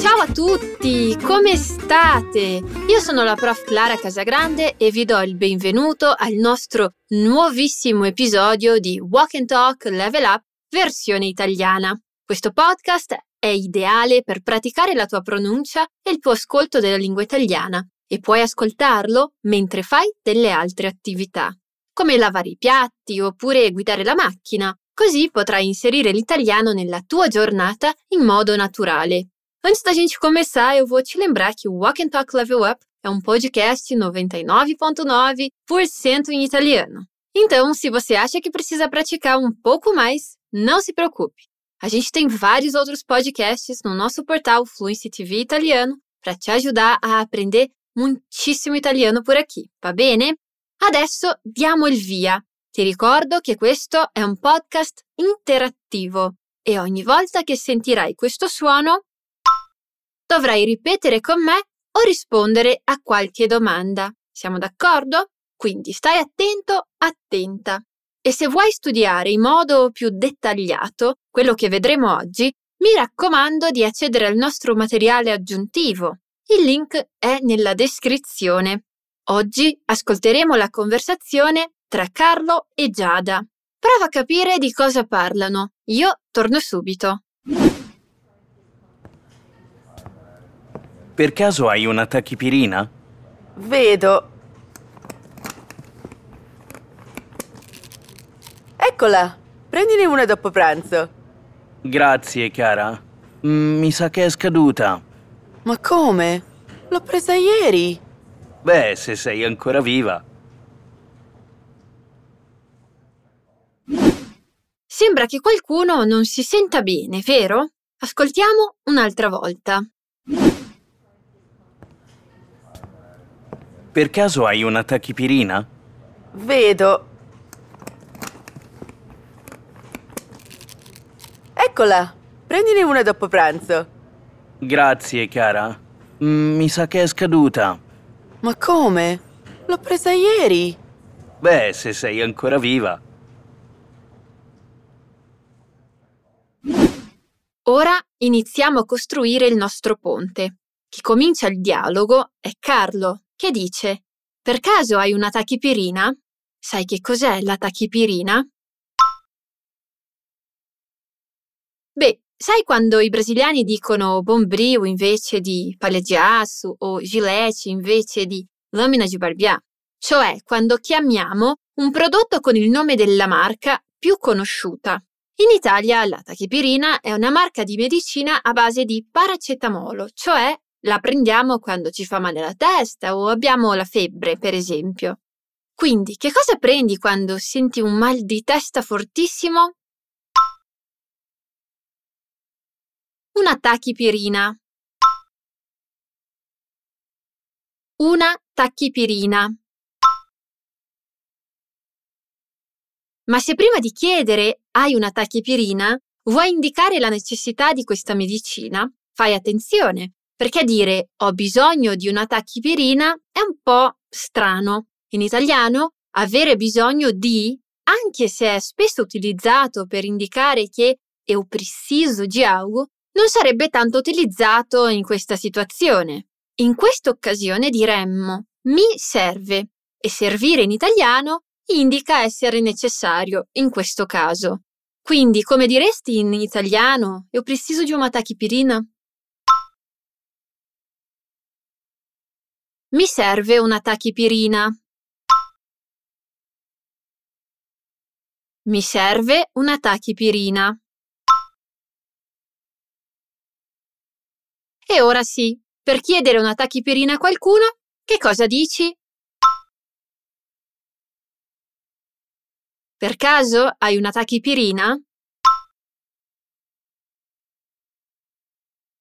Ciao a tutti, come state? Io sono la prof Clara Casagrande e vi do il benvenuto al nostro nuovissimo episodio di Walk and Talk Level Up versione italiana. Questo podcast è ideale per praticare la tua pronuncia e il tuo ascolto della lingua italiana e puoi ascoltarlo mentre fai delle altre attività, come lavare i piatti oppure guidare la macchina. Così potrai inserire l'italiano nella tua giornata in modo naturale. Antes da gente começar, eu vou te lembrar que o Walk and Talk Level Up é um podcast 99,9% em italiano. Então, se você acha que precisa praticar um pouco mais, não se preocupe. A gente tem vários outros podcasts no nosso portal Fluency TV Italiano para te ajudar a aprender muitíssimo italiano por aqui, va bene? Adesso diamo il via. Ti ricordo che questo è un podcast interattivo e ogni volta che sentirai questo suono dovrai ripetere con me o rispondere a qualche domanda. Siamo d'accordo? Quindi stai attento, attenta. E se vuoi studiare in modo più dettagliato quello che vedremo oggi, mi raccomando di accedere al nostro materiale aggiuntivo. Il link è nella descrizione. Oggi ascolteremo la conversazione tra Carlo e Giada. Prova a capire di cosa parlano. Io torno subito. Per caso hai una tachipirina? Vedo. Eccola, prendine una dopo pranzo. Grazie, cara. Mm, mi sa che è scaduta. Ma come? L'ho presa ieri. Beh, se sei ancora viva. Sembra che qualcuno non si senta bene, vero? Ascoltiamo un'altra volta. Per caso hai una tachipirina? Vedo. Eccola, prendine una dopo pranzo. Grazie, cara. Mm, mi sa che è scaduta. Ma come? L'ho presa ieri. Beh, se sei ancora viva. Ora iniziamo a costruire il nostro ponte. Chi comincia il dialogo è Carlo, che dice: Per caso hai una tachipirina? Sai che cos'è la tachipirina? Beh, sai quando i brasiliani dicono bombril invece di palleggiasso o gilete invece di lamina di barbier? Cioè quando chiamiamo un prodotto con il nome della marca più conosciuta. In Italia la tachipirina è una marca di medicina a base di paracetamolo, cioè la prendiamo quando ci fa male la testa o abbiamo la febbre, per esempio. Quindi, che cosa prendi quando senti un mal di testa fortissimo? Una tachipirina. Una tachipirina. Ma se prima di chiedere hai una tachipirina, vuoi indicare la necessità di questa medicina, fai attenzione, perché dire ho bisogno di una tachipirina è un po' strano. In italiano, avere bisogno di, anche se è spesso utilizzato per indicare che eu preciso di algo, non sarebbe tanto utilizzato in questa situazione. In questa occasione diremmo mi serve e servire in italiano indica essere necessario in questo caso. Quindi, come diresti in italiano, io preciso di una tachipirina? Mi serve una tachipirina. Mi serve una tachipirina. E ora sì, per chiedere una tachipirina a qualcuno, che cosa dici? Per caso hai una tachipirina?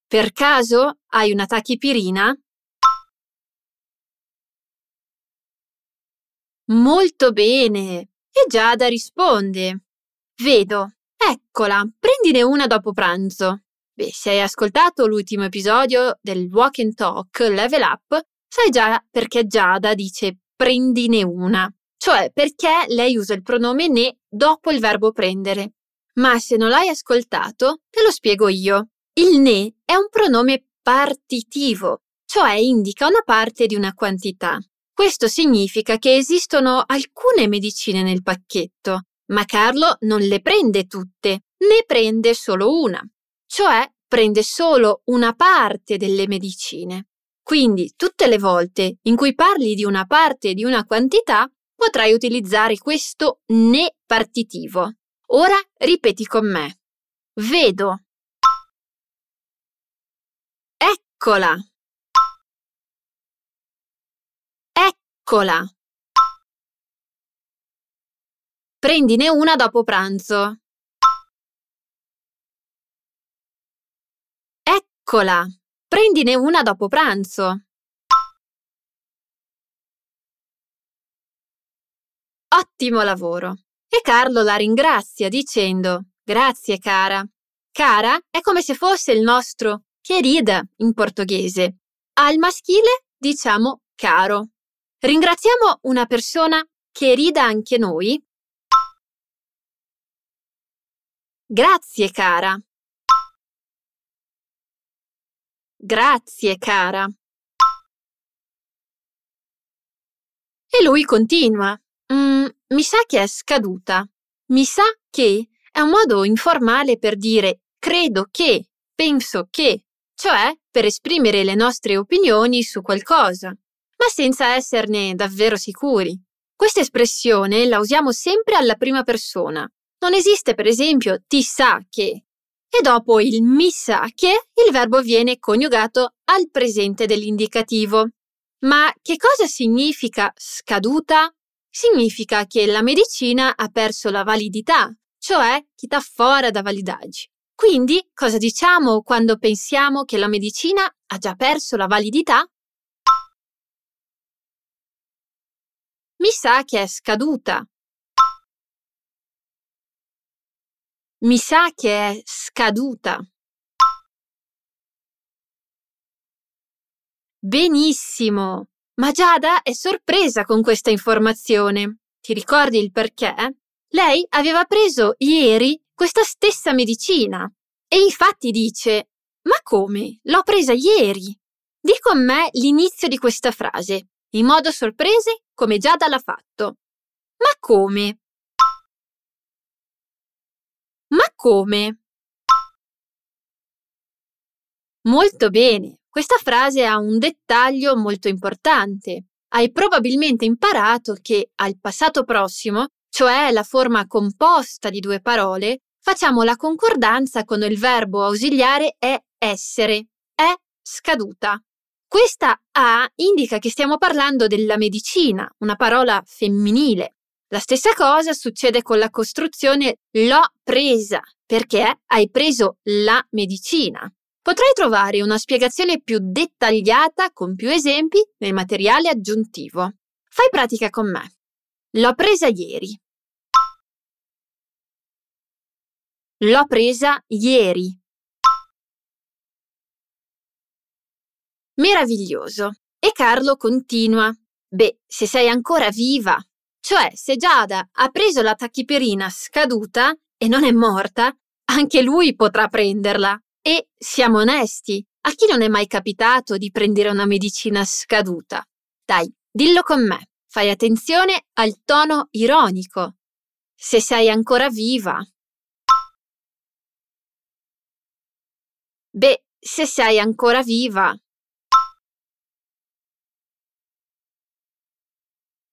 Per caso hai una tachipirina? Molto bene. E Giada risponde. Vedo. Eccola, prendine una dopo pranzo. Beh, se hai ascoltato l'ultimo episodio del Walk and Talk Level Up, sai già perché Giada dice prendine una, cioè perché lei usa il pronome ne dopo il verbo prendere. Ma se non l'hai ascoltato, te lo spiego io. Il ne è un pronome partitivo, cioè indica una parte di una quantità. Questo significa che esistono alcune medicine nel pacchetto, ma Carlo non le prende tutte, ne prende solo una, cioè prende solo una parte delle medicine. Quindi tutte le volte in cui parli di una parte di una quantità, potrai utilizzare questo ne partitivo. Ora ripeti con me. Vedo. Eccola. Eccola. Prendine una dopo pranzo. Eccola. Prendine una dopo pranzo. Ottimo lavoro. E Carlo la ringrazia dicendo Grazie cara. Cara è come se fosse il nostro querida in portoghese. Al maschile diciamo caro. Ringraziamo una persona querida anche noi Grazie, cara. Grazie, cara. E lui continua. Mm, mi sa che è scaduta. Mi sa che è un modo informale per dire credo che, penso che, cioè per esprimere le nostre opinioni su qualcosa, ma senza esserne davvero sicuri. Questa espressione la usiamo sempre alla prima persona, non esiste, per esempio, ti sa che. E dopo il mi sa che il verbo viene coniugato al presente dell'indicativo. Ma che cosa significa scaduta? Significa che la medicina ha perso la validità, cioè che sta fuori da validaggi. Quindi, cosa diciamo quando pensiamo che la medicina ha già perso la validità? Mi sa che è scaduta. Mi sa che è scaduta. Benissimo. Ma Giada è sorpresa con questa informazione. Ti ricordi il perché? Lei aveva preso ieri questa stessa medicina e infatti dice Ma come? L'ho presa ieri. Di con me l'inizio di questa frase, in modo sorprese come Giada l'ha fatto. Ma come? Ma come? Molto bene. Questa frase ha un dettaglio molto importante. Hai probabilmente imparato che al passato prossimo, cioè la forma composta di due parole, facciamo la concordanza quando il verbo ausiliare è essere, è scaduta. Questa A indica che stiamo parlando della medicina, una parola femminile. La stessa cosa succede con la costruzione l'ho presa, perché hai preso la medicina. Potrai trovare una spiegazione più dettagliata con più esempi nel materiale aggiuntivo. Fai pratica con me. L'ho presa ieri. L'ho presa ieri. Meraviglioso. E Carlo continua. Beh, se sei ancora viva, cioè, se Giada ha preso la tachipirina scaduta e non è morta, anche lui potrà prenderla. E siamo onesti, a chi non è mai capitato di prendere una medicina scaduta? Dai, dillo con me. Fai attenzione al tono ironico. Se sei ancora viva. Beh, se sei ancora viva.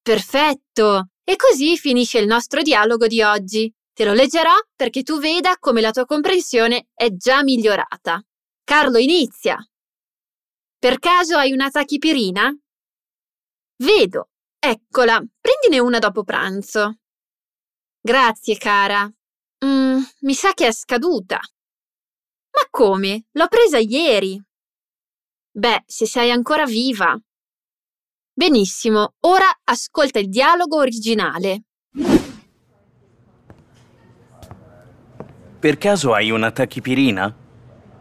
Perfetto! E così finisce il nostro dialogo di oggi. Te lo leggerò perché tu veda come la tua comprensione è già migliorata. Carlo inizia. Per caso hai una tachipirina? Vedo. Eccola. Prendine una dopo pranzo. Grazie, cara. Mm, mi sa che è scaduta. Ma come? L'ho presa ieri. Beh, se sei ancora viva. Benissimo, ora ascolta il dialogo originale. Per caso hai una tachipirina?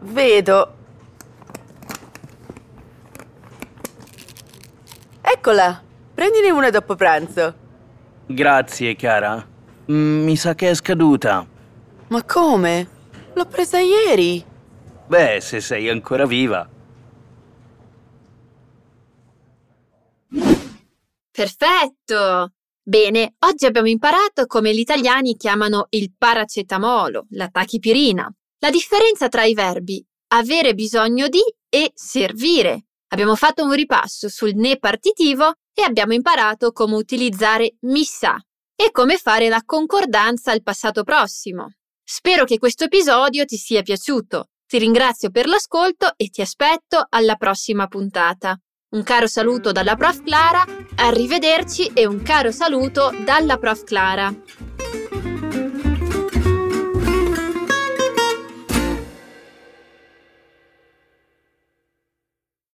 Vedo. Eccola, prendine una dopo pranzo. Grazie, cara. Mm, mi sa che è scaduta. Ma come? L'ho presa ieri. Beh, se sei ancora viva. Perfetto! Bene, oggi abbiamo imparato come gli italiani chiamano il paracetamolo, la tachipirina. La differenza tra i verbi avere bisogno di e servire. Abbiamo fatto un ripasso sul ne partitivo e abbiamo imparato come utilizzare mi sa e come fare la concordanza al passato prossimo. Spero che questo episodio ti sia piaciuto. Ti ringrazio per l'ascolto e ti aspetto alla prossima puntata. Un caro saluto dalla prof Clara, arrivederci e un caro saluto dalla prof Clara.